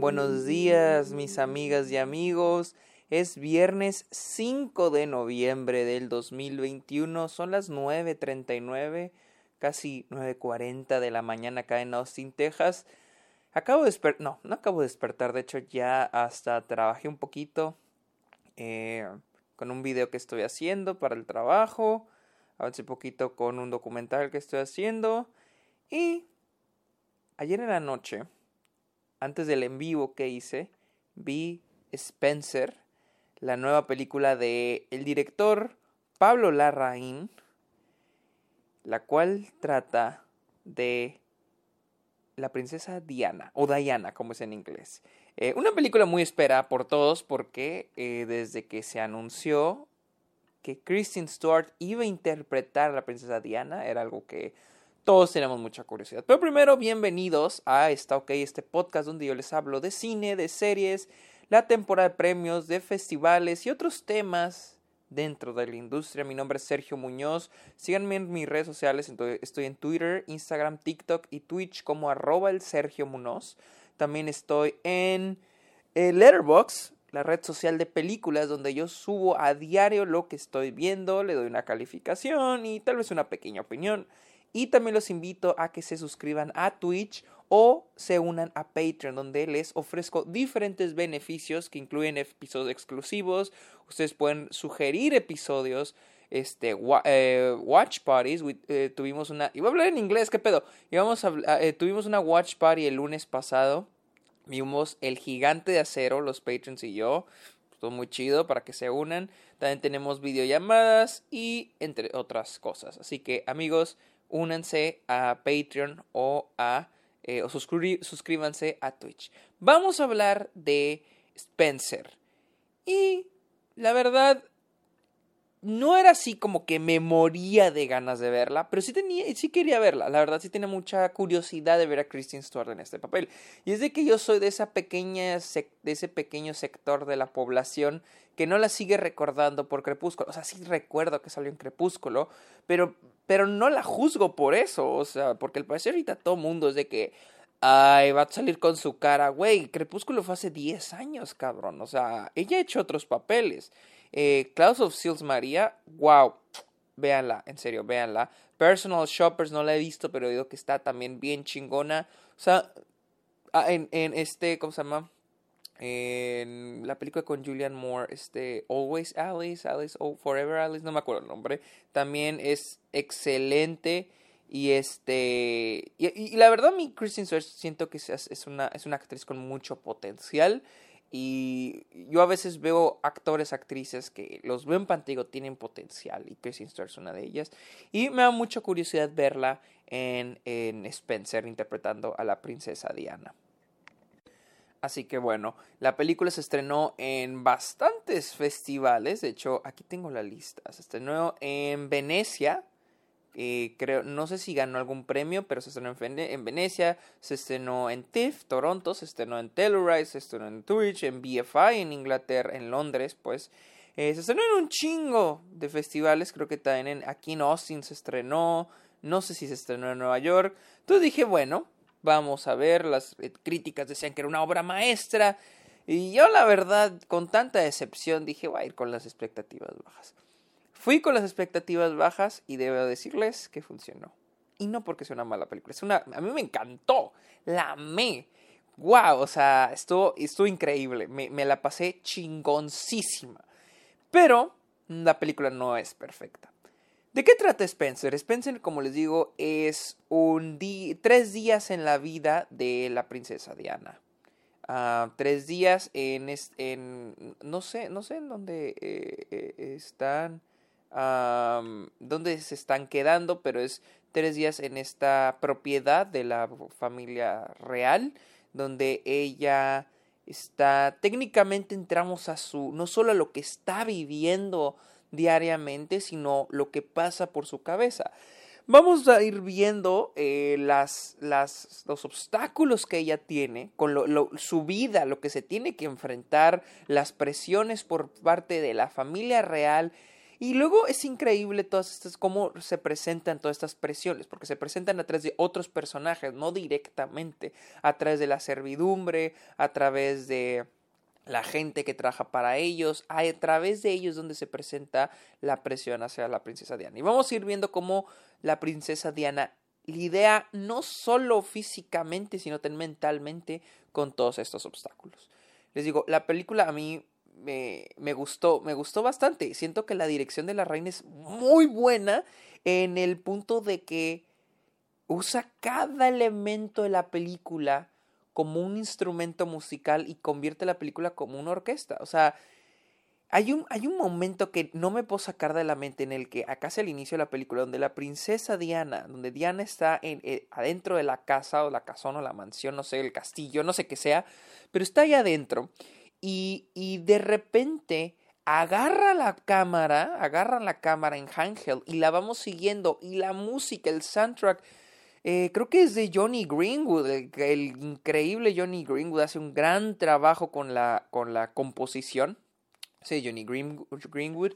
Buenos días, mis amigas y amigos. Es viernes 5 de noviembre del 2021. Son las 9.39, casi 9.40 de la mañana acá en Austin, Texas. Acabo de despertar, no, no acabo de despertar, de hecho ya hasta trabajé un poquito eh, con un video que estoy haciendo para el trabajo, avancé un poquito con un documental que estoy haciendo y ayer en la noche antes del en vivo que hice, vi Spencer, la nueva película de el director Pablo Larraín, la cual trata de la princesa Diana, o Diana, como es en inglés. Eh, una película muy esperada por todos porque eh, desde que se anunció que Kristen Stewart iba a interpretar a la princesa Diana, era algo que todos tenemos mucha curiosidad. Pero primero, bienvenidos a esta OK, este podcast donde yo les hablo de cine, de series, la temporada de premios, de festivales y otros temas dentro de la industria. Mi nombre es Sergio Muñoz. Síganme en mis redes sociales. Estoy en Twitter, Instagram, TikTok y Twitch como arroba el Sergio Muñoz. También estoy en eh, Letterboxd, la red social de películas donde yo subo a diario lo que estoy viendo, le doy una calificación y tal vez una pequeña opinión. Y también los invito a que se suscriban a Twitch o se unan a Patreon, donde les ofrezco diferentes beneficios que incluyen episodios exclusivos. Ustedes pueden sugerir episodios, este, eh, watch parties. Eh, tuvimos una, iba a hablar en inglés, ¿qué pedo? a, eh, tuvimos una watch party el lunes pasado. Vimos El Gigante de Acero, los Patreons y yo. Todo muy chido para que se unan. También tenemos videollamadas y entre otras cosas. Así que amigos, únanse a Patreon o a eh, o suscríbanse a Twitch. Vamos a hablar de Spencer. Y la verdad, no era así como que me moría de ganas de verla, pero sí tenía, sí quería verla. La verdad sí tenía mucha curiosidad de ver a Kristen Stewart en este papel. Y es de que yo soy de esa pequeña de ese pequeño sector de la población que no la sigue recordando por Crepúsculo. O sea, sí recuerdo que salió en Crepúsculo, pero pero no la juzgo por eso, o sea, porque el parecer ahorita todo mundo es de que ay, va a salir con su cara, güey, Crepúsculo fue hace 10 años, cabrón, o sea, ella ha hecho otros papeles. Eh, Klaus of Seals María, wow, véanla, en serio, véanla. Personal Shoppers no la he visto, pero digo que está también bien chingona. O sea, ah, en, en este, ¿cómo se llama? En la película con Julian Moore, este, Always Alice, Alice, oh, Forever Alice, no me acuerdo el nombre. También es excelente. Y este. Y, la verdad, mi Kristen Stewart siento que es, es, una, es una actriz con mucho potencial. Y yo a veces veo actores, actrices que los veo en pantalla tienen potencial y Kristen Stewart es una de ellas. Y me da mucha curiosidad verla en, en Spencer interpretando a la princesa Diana. Así que bueno, la película se estrenó en bastantes festivales. De hecho, aquí tengo la lista. Se estrenó en Venecia, eh, creo, no sé si ganó algún premio, pero se estrenó en, Venecia, se estrenó en TIFF, Toronto, se estrenó en Telluride, se estrenó en Twitch, en BFI, en Inglaterra, en Londres, pues. Eh, se estrenó en un chingo de festivales, creo que también aquí en Austin se estrenó, no sé si se estrenó en Nueva York. Entonces dije, bueno, vamos a ver, las eh, críticas decían que era una obra maestra. Y yo la verdad, con tanta decepción, dije, voy a ir con las expectativas bajas. Fui con las expectativas bajas y debo decirles que funcionó. Y no porque sea una mala película. Es una, a mí me encantó. La amé. Wow, o sea, estuvo, estuvo increíble. Me, me la pasé chingoncísima. Pero la película no es perfecta. ¿De qué trata Spencer? Spencer, como les digo, es un tres días en la vida de la princesa Diana. Uh, tres días en, en, no sé, no sé en dónde eh, eh, están dónde se están quedando, pero es tres días en esta propiedad de la familia real, donde ella está, técnicamente entramos a su, no solo a lo que está viviendo diariamente, sino lo que pasa por su cabeza. Vamos a ir viendo eh, las, las, los obstáculos que ella tiene con su vida, lo que se tiene que enfrentar, las presiones por parte de la familia real Y luego es increíble todas estas, cómo se presentan todas estas presiones, porque se presentan a través de otros personajes, no directamente, a través de la servidumbre, a través de la gente que trabaja para ellos, a través de ellos donde se presenta la presión hacia la princesa Diana. Y vamos a ir viendo cómo la princesa Diana lidia no solo físicamente, sino también mentalmente con todos estos obstáculos. Les digo, la película a mí me, me, gustó, me gustó bastante. Siento que la dirección de la reina es muy buena en el punto de que usa cada elemento de la película como un instrumento musical y convierte la película como una orquesta. O sea, hay un, hay un momento que no me puedo sacar de la mente en el que acá es el inicio de la película, donde la princesa Diana, donde Diana está en, eh, adentro de la casa o la casona o la mansión, no sé, el castillo, no sé qué sea, pero está ahí adentro y, y de repente agarra la cámara, agarran la cámara en handheld y la vamos siguiendo y la música, el soundtrack, eh, creo que es de Johnny Greenwood, el, increíble Johnny Greenwood hace un gran trabajo con la, con la composición, sí, Johnny Greenwood,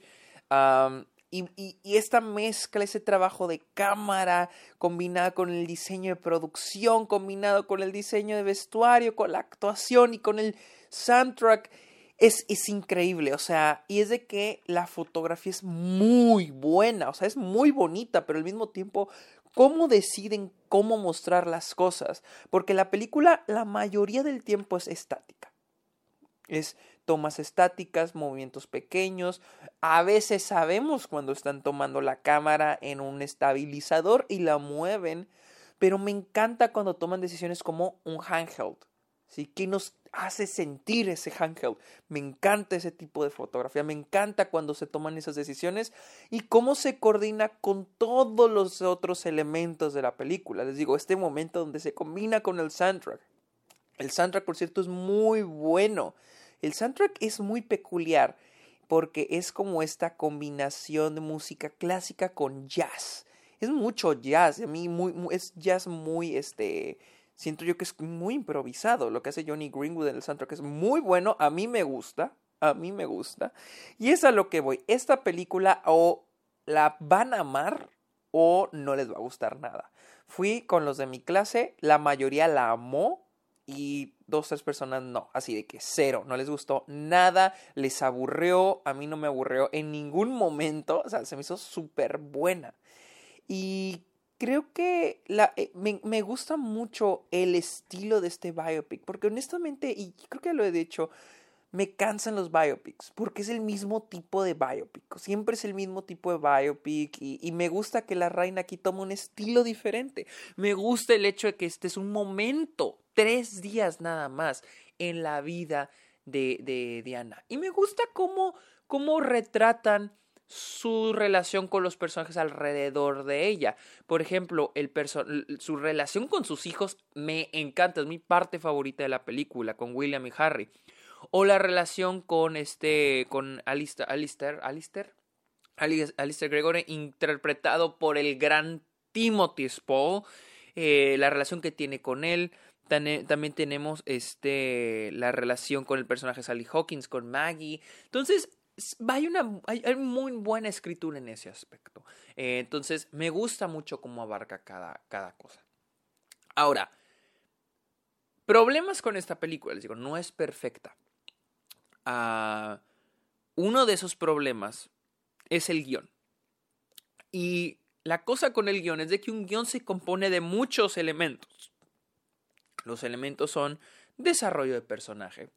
y, y, y, esta mezcla, ese trabajo de cámara combinado con el diseño de producción, combinado con el diseño de vestuario, con la actuación y con el soundtrack es, es increíble, o sea, y es de que la fotografía es muy buena, o sea, es muy bonita, pero al mismo tiempo, cómo deciden cómo mostrar las cosas, porque la película la mayoría del tiempo es estática. Es tomas estáticas, movimientos pequeños. A veces sabemos cuando están tomando la cámara en un estabilizador y la mueven, pero me encanta cuando toman decisiones como un handheld. ¿Sí? Que nos hace sentir ese handheld. Me encanta ese tipo de fotografía, me encanta cuando se toman esas decisiones y cómo se coordina con todos los otros elementos de la película. Les digo, este momento donde se combina con el soundtrack. El soundtrack, por cierto, es muy bueno. El soundtrack es muy peculiar porque es como esta combinación de música clásica con jazz. Es mucho jazz, a mí muy, es jazz muy este siento yo que es muy improvisado. Lo que hace Johnny Greenwood en el soundtrack es muy bueno, a mí me gusta, a mí me gusta. Y es a lo que voy. Esta película o la van a amar o no les va a gustar nada. Fui con los de mi clase, la mayoría la amó y dos, tres personas no. Así de que cero, no les gustó nada, les aburrió, a mí no me aburrió en ningún momento, o sea, se me hizo súper buena. Y creo que eh, me, gusta mucho el estilo de este biopic, porque honestamente, y creo que lo he dicho, me cansan los biopics, porque es el mismo tipo de biopic, siempre es el mismo tipo de biopic, y, y me gusta que la reina aquí toma un estilo diferente, me gusta el hecho de que este es un momento, tres días nada más, en la vida de, de Diana, y me gusta cómo, cómo retratan su relación con los personajes alrededor de ella. Por ejemplo, el su relación con sus hijos me encanta, es mi parte favorita de la película, con William y Harry. O la relación con este, con Alistair, Alistair, Alistair, Gregory, interpretado por el gran Timothy Spall, eh, la relación que tiene con él. También tenemos este, la relación con el personaje Sally Hawkins, con Maggie. Entonces, hay una hay, muy buena escritura en ese aspecto. Eh, entonces, me gusta mucho cómo abarca cada, cada cosa. Ahora, problemas con esta película, les digo, no es perfecta. Uh, uno de esos problemas es el guion. Y la cosa con el guion es de que un guion se compone de muchos elementos. Los elementos son desarrollo de personaje,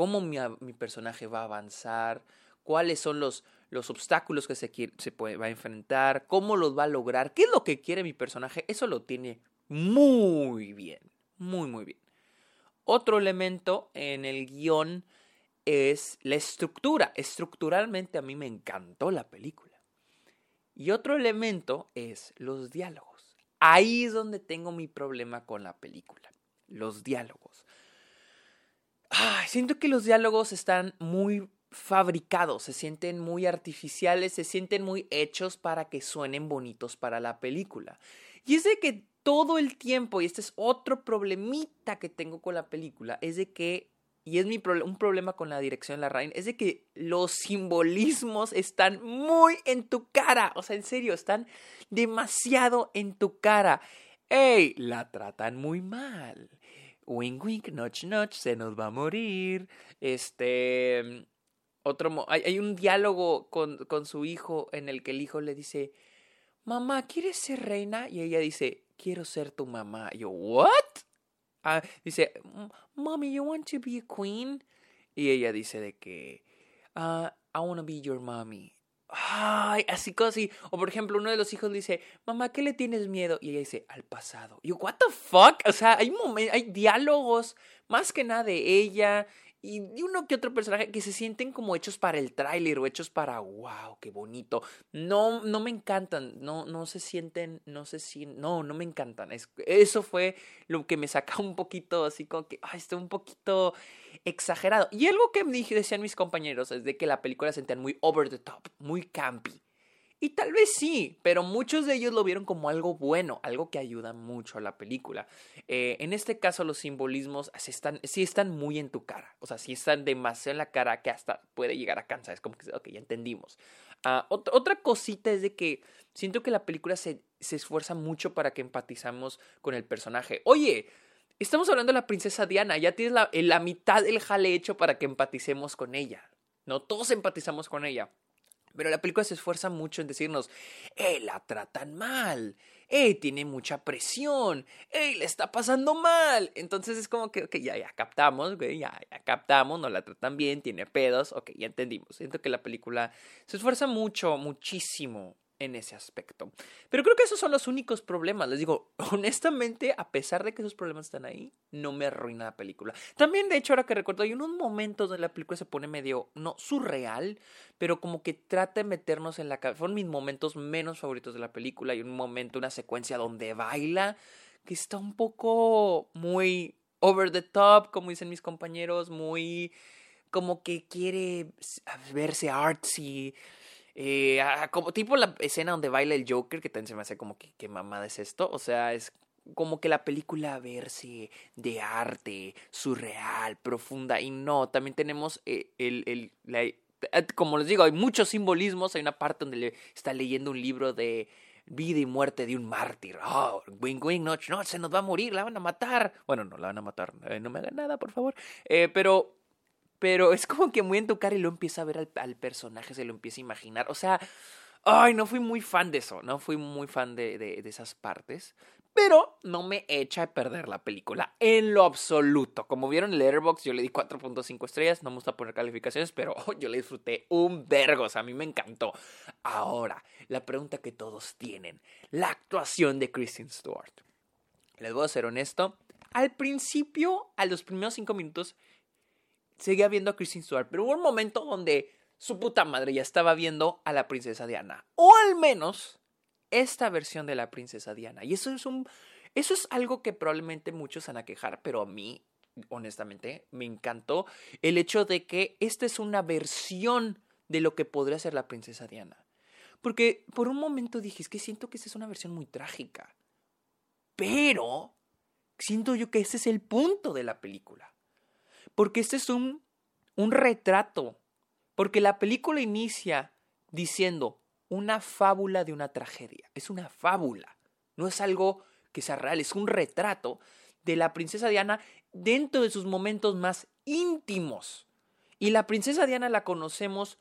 cómo mi, personaje va a avanzar, cuáles son los, los obstáculos que se, se va a enfrentar, cómo los va a lograr, qué es lo que quiere mi personaje, eso lo tiene muy bien, muy, muy bien. Otro elemento en el guion es la estructura. Estructuralmente a mí me encantó la película. Y otro elemento es los diálogos. Ahí es donde tengo mi problema con la película. Los diálogos siento que los diálogos están muy fabricados, se sienten muy artificiales, se sienten muy hechos para que suenen bonitos para la película. Y es de que todo el tiempo, y este es otro problemita que tengo con la película, es de que y es mi un problema con la dirección de la Rain, es de que los simbolismos están muy en tu cara. O sea, en serio, están demasiado en tu cara. ¡Ey! La tratan muy mal. Wink, wink, notch, notch, se nos va a morir. Este. Otro. Hay, hay un diálogo con, con su hijo en el que el hijo le dice: Mamá, ¿quieres ser reina? Y ella dice: Quiero ser tu mamá. Y yo, ¿what? Ah, dice, Mommy, you want to be a queen? Y ella dice de que, uh, I want to be your mommy. Ay, así cosas O por ejemplo, uno de los hijos dice, mamá, ¿qué le tienes miedo? Y ella dice, al pasado. Y yo, what the fuck? O sea, hay, hay diálogos más que nada de ella y uno que otro personaje que se sienten como hechos para el tráiler o hechos para wow, qué bonito. No, no me encantan, no, no se sienten, no se sienten, no, no me encantan. eso fue lo que me saca un poquito así como que, ay, estoy un poquito exagerado. Y algo que me decían mis compañeros es de que la película se sentían muy over the top, muy campy. Y tal vez sí, pero muchos de ellos lo vieron como algo bueno, algo que ayuda mucho a la película. Eh, en este caso los simbolismos sí están, sí están muy en tu cara, o sea, sí están demasiado en la cara que hasta puede llegar a cansar. Es como que, ok, ya entendimos. Ah, otra cosita es de que siento que la película se, se esfuerza mucho para que empatizamos con el personaje. Oye, estamos hablando de la princesa Diana, ya tienes la, la mitad del jale hecho para que empaticemos con ella. No, todos empatizamos con ella. Pero la película se esfuerza mucho en decirnos, ¡eh, la tratan mal! ¡eh, tiene mucha presión! ¡eh, le está pasando mal! Entonces es como que, ya, ya captamos, güey, ya, ya captamos, no la tratan bien, tiene pedos, ok, ya entendimos. Siento que la película se esfuerza mucho, muchísimo en ese aspecto. Pero creo que esos son los únicos problemas. Les digo, honestamente, a pesar de que esos problemas están ahí, no me arruina la película. También, de hecho, ahora que recuerdo, hay unos momentos donde la película se pone medio, no surreal, pero como que trata de meternos en la cabeza. Fueron mis momentos menos favoritos de la película. Hay un momento, una secuencia donde baila, que está un poco muy over the top, como dicen mis compañeros, muy como que quiere verse artsy eh, como tipo la escena donde baila el Joker, que también se me hace como que qué mamada es esto. O sea, es como que la película verse de arte, surreal, profunda. Y no, también tenemos eh, el, el, eh, como les digo, hay muchos simbolismos. Hay una parte donde le está leyendo un libro de vida y muerte de un mártir. Oh, wing, wing, no, no, se nos va a morir, la van a matar. Bueno, no, la van a matar. no me hagan nada, por favor. pero pero es como que muy en tu cara y lo empieza a ver al, personaje, se lo empieza a imaginar. O sea, ay, no fui muy fan de eso, no fui muy fan de, esas partes. Pero no me echa a perder la película en lo absoluto. Como vieron en Letterboxd, yo le di 4.5 estrellas. No me gusta poner calificaciones, pero yo le disfruté un vergo. O sea, a mí me encantó. Ahora, la pregunta que todos tienen: la actuación de Kristen Stewart. Les voy a ser honesto. Al principio, a los primeros 5 minutos, seguía viendo a Kristen Stewart, pero hubo un momento donde su puta madre ya estaba viendo a la princesa Diana. O al menos esta versión de la princesa Diana. Y eso es un. Eso es algo que probablemente muchos van a quejar, pero a mí, honestamente, me encantó el hecho de que esta es una versión de lo que podría ser la princesa Diana. Porque por un momento dije, es que siento que esta es una versión muy trágica. Pero siento yo que ese es el punto de la película. Porque este es un, un retrato. Porque la película inicia diciendo una fábula de una tragedia. Es una fábula. No es algo que sea real, es un retrato de la princesa Diana dentro de sus momentos más íntimos. Y la princesa Diana la conocemos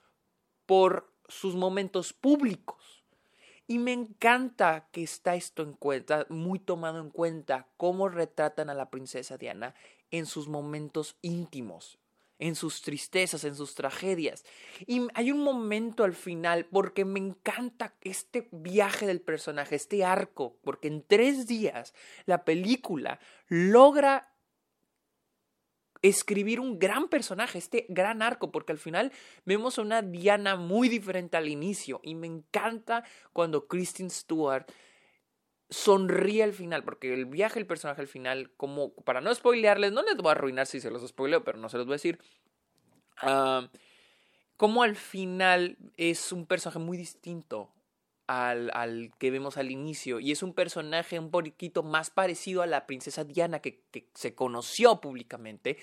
por sus momentos públicos. Y me encanta que está esto en cuenta, muy tomado en cuenta, cómo retratan a la princesa Diana en sus momentos íntimos, en sus tristezas, en sus tragedias. Y hay un momento al final, porque me encanta este viaje del personaje, este arco, porque en tres días la película logra escribir un gran personaje, este gran arco, porque al final vemos a una Diana muy diferente al inicio y me encanta cuando Kristen Stewart sonríe al final, porque el viaje del personaje al final, como para no spoilearles, no les voy a arruinar si se los spoileo, pero no se los voy a decir. Ah, como al final es un personaje muy distinto al, al, que vemos al inicio. Y es un personaje un poquito más parecido a la princesa Diana que, que se conoció públicamente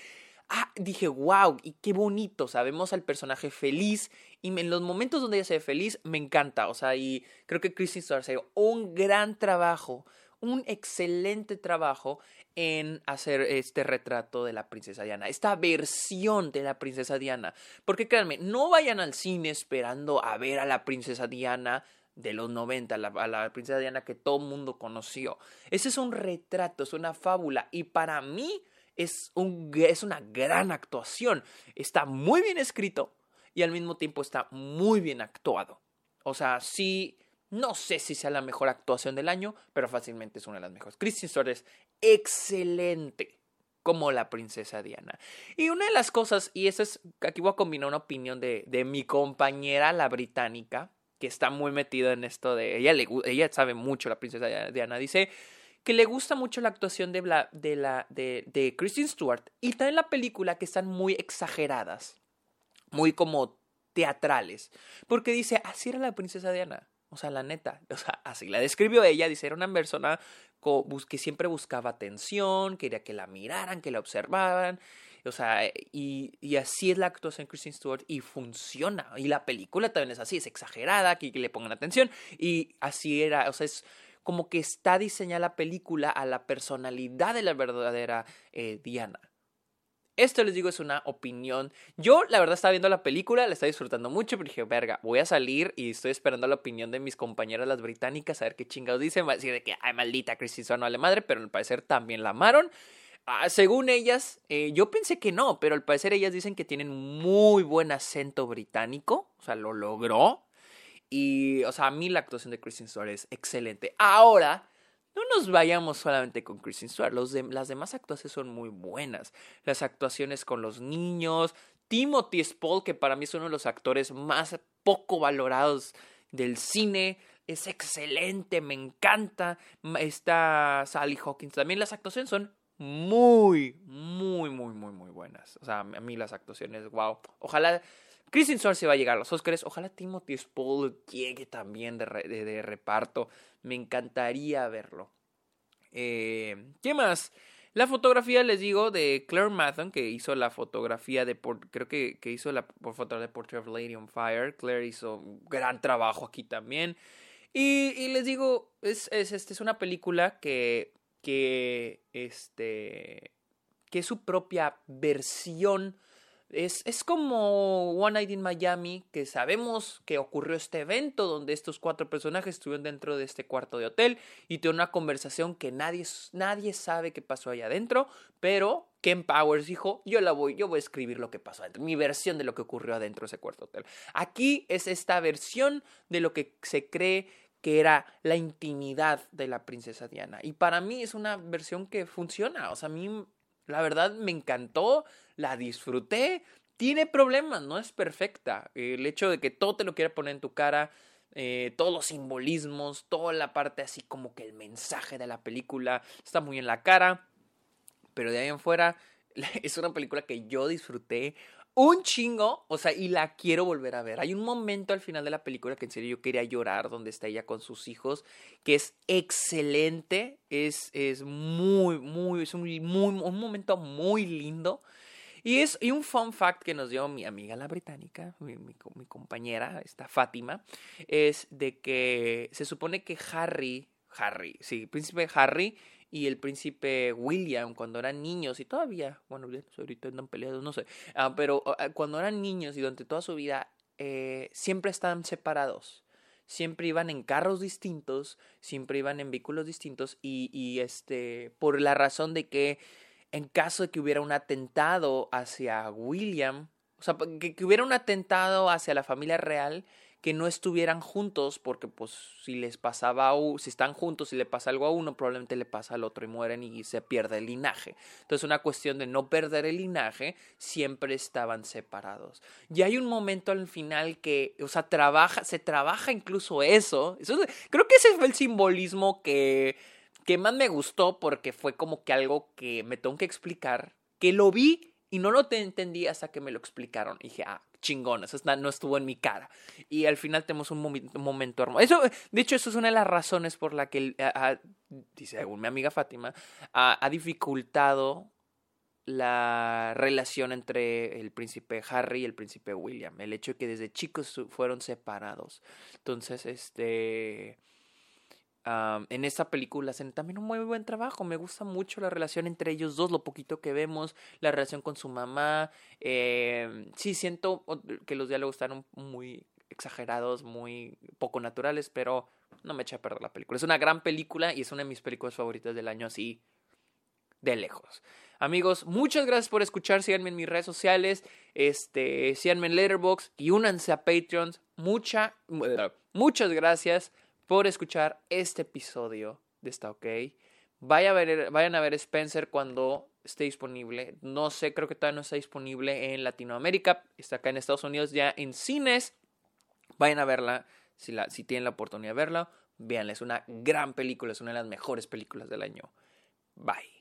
ah, dije, wow, y qué bonito, sabemos al personaje feliz y en los momentos donde ella se ve feliz me encanta, o sea, y creo que Kristen Stewart ha hecho un gran trabajo, un excelente trabajo en hacer este retrato de la princesa Diana, esta versión de la princesa Diana, porque créanme, no vayan al cine esperando a ver a la princesa Diana de los 90, a la, princesa Diana que todo el mundo conoció. Ese es un retrato, es una fábula y para mí es, un, es una gran actuación. Está muy bien escrito y al mismo tiempo está muy bien actuado. O sea, sí, no sé si sea la mejor actuación del año, pero fácilmente es una de las mejores. Kristen Stewart es excelente como la princesa Diana. Y una de las cosas, y eso es, aquí voy a combinar una opinión de, de mi compañera, la británica, que está muy metida en esto de, ella, le, ella sabe mucho, la princesa Diana, dice, que le gusta mucho la actuación de, la, de, la, de, de Kristen Stewart y también la película que están muy exageradas, muy como teatrales, porque dice, así era la princesa Diana, o sea, la neta, o sea, así la describió ella, dice, era una persona que siempre buscaba atención, quería que la miraran, que la observaran, o sea, y, y, así es la actuación de Kristen Stewart y funciona. Y la película también es así, es exagerada, que, que le pongan atención. Y así era, o sea, es como que está diseñada la película a la personalidad de la verdadera eh, Diana. Esto les digo es una opinión. Yo, la verdad, estaba viendo la película, la estaba disfrutando mucho, pero dije, verga, voy a salir y estoy esperando la opinión de mis compañeras, las británicas, a ver qué chingados dicen. Va a decir de que, ay, maldita Kristen no vale madre, pero al parecer también la amaron. Ah, según ellas, eh, yo pensé que no, pero al parecer ellas dicen que tienen muy buen acento británico, o sea, lo logró. Y, o sea, a mí la actuación de Kristen Stewart es excelente. Ahora, no nos vayamos solamente con Kristen Stewart. Los las demás actuaciones son muy buenas. Las actuaciones con los niños. Timothy Spall, que para mí es uno de los actores más poco valorados del cine. Es excelente, me encanta. Está Sally Hawkins. También las actuaciones son muy, muy, muy, muy, muy buenas. O sea, a mí las actuaciones, wow. Ojalá Kristen Stewart se va a llegar a los Oscars. Ojalá Timothy Spall llegue también de, de, reparto. Me encantaría verlo. Eh, ¿Qué más? La fotografía, les digo, de Claire Mathon, que hizo la fotografía de. Creo que, que hizo la fotografía de Portrait of Lady on Fire. Claire hizo un gran trabajo aquí también. Y, y les digo, es, es, este, es una película que. que. este. que es su propia versión es, es, como One Night in Miami, que sabemos que ocurrió este evento donde estos cuatro personajes estuvieron dentro de este cuarto de hotel y tuvieron una conversación que nadie, nadie sabe qué pasó allá adentro, pero Ken Powers dijo, yo la voy, yo voy a escribir lo que pasó adentro, mi versión de lo que ocurrió adentro de ese cuarto hotel. Aquí es esta versión de lo que se cree que era la intimidad de la princesa Diana. Y para mí es una versión que funciona. O sea, a mí la verdad me encantó, la disfruté. Tiene problemas, no es perfecta. El hecho de que todo te lo quiera poner en tu cara, eh, todos los simbolismos, toda la parte así como que el mensaje de la película está muy en la cara. Pero de ahí en fuera es una película que yo disfruté un chingo, o sea, y la quiero volver a ver. Hay un momento al final de la película que en serio yo quería llorar, donde está ella con sus hijos, que es excelente, es, es muy, muy, es un, muy, un momento muy lindo. Y es y un fun fact que nos dio mi amiga la británica, mi, mi, compañera, esta Fátima, es de que se supone que Harry, Harry, sí, príncipe Harry, y el príncipe William cuando eran niños y todavía, bueno, ahorita andan peleados, no sé, ah, pero ah, cuando eran niños y durante toda su vida eh, siempre estaban separados. Siempre iban en carros distintos, siempre iban en vehículos distintos y, y este, por la razón de que en caso de que hubiera un atentado hacia William, o sea, que, hubiera un atentado hacia la familia real, que no estuvieran juntos, porque pues si les pasaba, si están juntos y le pasa algo a uno, probablemente le pasa al otro y mueren y se pierde el linaje. Entonces una cuestión de no perder el linaje, siempre estaban separados. Y hay un momento al final que, o sea, trabaja, se trabaja incluso eso. eso creo que ese fue el simbolismo que, que más me gustó porque fue como que algo que me tengo que explicar, que lo vi y no lo entendí hasta que me lo explicaron. Y dije, ah, chingón, eso no estuvo en mi cara. Y al final tenemos un, momento hermoso. Eso, de hecho, eso es una de las razones por la que, dice según mi amiga Fátima, ha, dificultado la relación entre el príncipe Harry y el príncipe William, el hecho de que desde chicos fueron separados. Entonces, este en esta película hacen también un muy buen trabajo. Me gusta mucho la relación entre ellos dos, lo poquito que vemos, la relación con su mamá. Eh, sí, siento que los diálogos están muy exagerados, muy poco naturales, pero no me echa a perder la película. Es una gran película y es una de mis películas favoritas del año, así de lejos. Amigos, muchas gracias por escuchar. Síganme en mis redes sociales. Este, síganme en Letterboxd y únanse a Patreons. Mucha, muchas gracias por escuchar este episodio de Está OK. Vaya vayan a ver Spencer cuando esté disponible. No sé, creo que todavía no está disponible en Latinoamérica. Está acá en Estados Unidos ya en cines. Vayan a verla. Si, la, si tienen la oportunidad de verla, véanla. Es una gran película. Es una de las mejores películas del año. Bye.